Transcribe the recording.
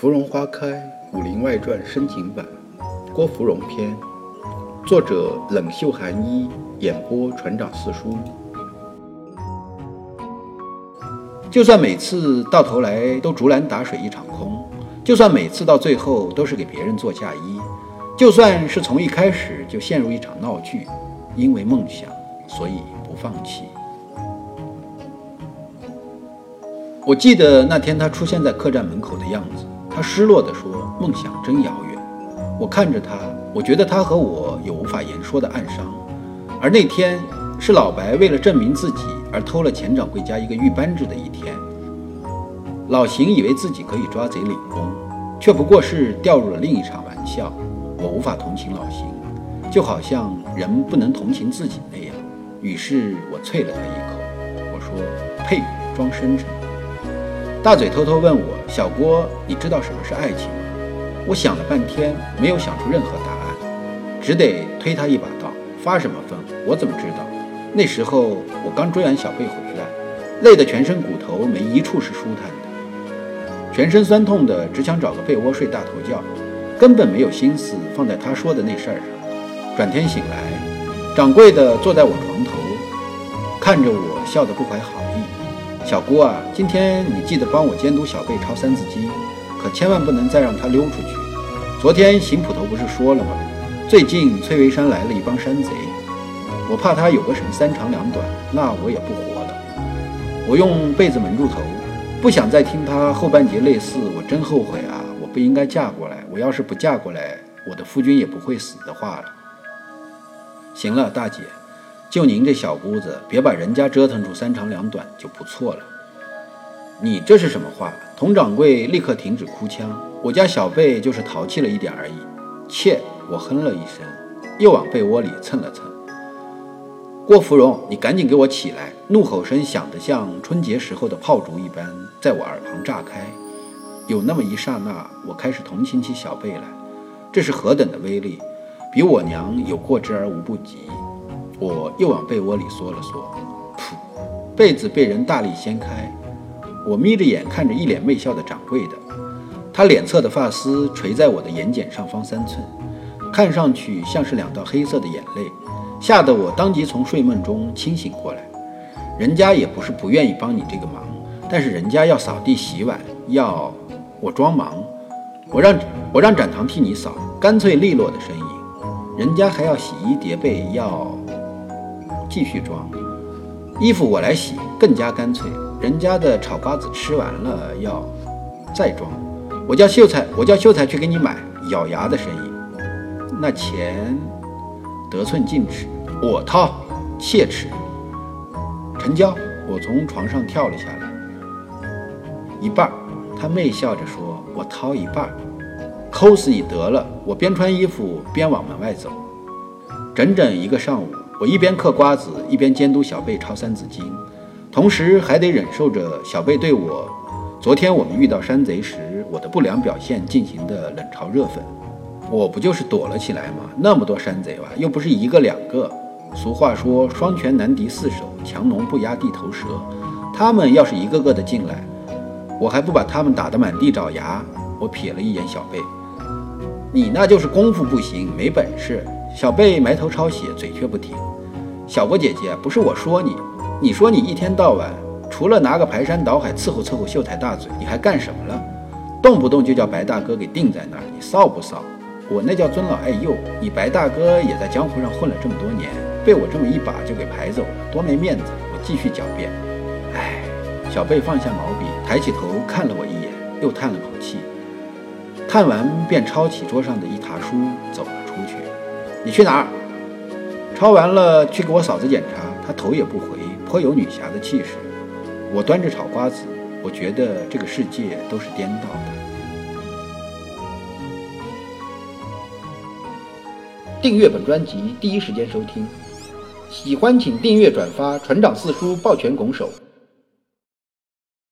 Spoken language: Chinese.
芙蓉花开，《武林外传》深情版，郭芙蓉篇，作者冷袖寒衣，演播船长四叔。就算每次到头来都竹篮打水一场空，就算每次到最后都是给别人做嫁衣，就算是从一开始就陷入一场闹剧，因为梦想，所以不放弃。我记得那天他出现在客栈门口的样子。他失落地说：“梦想真遥远。”我看着他，我觉得他和我有无法言说的暗伤。而那天是老白为了证明自己而偷了钱掌柜家一个玉扳指的一天。老邢以为自己可以抓贼领功，却不过是掉入了另一场玩笑。我无法同情老邢，就好像人不能同情自己那样。于是我啐了他一口，我说：“呸，装深沉。”大嘴偷偷问我：“小郭，你知道什么是爱情吗？”我想了半天，没有想出任何答案，只得推他一把道：“发什么疯？我怎么知道？那时候我刚追完小贝回来，累得全身骨头没一处是舒坦的，全身酸痛的，只想找个被窝睡大头觉，根本没有心思放在他说的那事儿上。转天醒来，掌柜的坐在我床头，看着我笑得不怀好意。小郭啊，今天你记得帮我监督小贝抄《三字经》，可千万不能再让他溜出去。昨天邢捕头不是说了吗？最近崔维山来了一帮山贼，我怕他有个什么三长两短，那我也不活了。我用被子蒙住头，不想再听他后半截类似“我真后悔啊，我不应该嫁过来，我要是不嫁过来，我的夫君也不会死”的话了。行了，大姐。就您这小姑子，别把人家折腾出三长两短就不错了。你这是什么话？佟掌柜立刻停止哭腔。我家小贝就是淘气了一点而已。切！我哼了一声，又往被窝里蹭了蹭。郭芙蓉，你赶紧给我起来！怒吼声响得像春节时候的炮竹一般，在我耳旁炸开。有那么一刹那，我开始同情起小贝来。这是何等的威力，比我娘有过之而无不及。我又往被窝里缩了缩，噗，被子被人大力掀开。我眯着眼看着一脸媚笑的掌柜的，他脸侧的发丝垂在我的眼睑上方三寸，看上去像是两道黑色的眼泪，吓得我当即从睡梦中清醒过来。人家也不是不愿意帮你这个忙，但是人家要扫地洗碗，要我装忙，我让我让展堂替你扫，干脆利落的声音。人家还要洗衣叠被，要。继续装衣服，我来洗，更加干脆。人家的炒瓜子吃完了要再装，我叫秀才，我叫秀才去给你买。咬牙的声音，那钱得寸进尺，我掏，切齿。成交。我从床上跳了下来，一半。他媚笑着说：“我掏一半，抠死你得了。”我边穿衣服边往门外走，整整一个上午。我一边嗑瓜子，一边监督小贝抄《三字经》，同时还得忍受着小贝对我昨天我们遇到山贼时我的不良表现进行的冷嘲热讽。我不就是躲了起来吗？那么多山贼吧，又不是一个两个。俗话说“双拳难敌四手，强龙不压地头蛇”。他们要是一个个的进来，我还不把他们打得满地找牙？我瞥了一眼小贝，你那就是功夫不行，没本事。小贝埋头抄写，嘴却不停。小波姐姐，不是我说你，你说你一天到晚除了拿个排山倒海伺候伺候秀才大嘴，你还干什么了？动不动就叫白大哥给定在那儿，你臊不臊？我那叫尊老爱幼。你白大哥也在江湖上混了这么多年，被我这么一把就给排走了，多没面子！我继续狡辩。唉，小贝放下毛笔，抬起头看了我一眼，又叹了口气，叹完便抄起桌上的一沓书走了出去。你去哪儿？抄完了去给我嫂子检查。她头也不回，颇有女侠的气势。我端着炒瓜子，我觉得这个世界都是颠倒的。订阅本专辑，第一时间收听。喜欢请订阅转发。船长四叔抱拳拱手。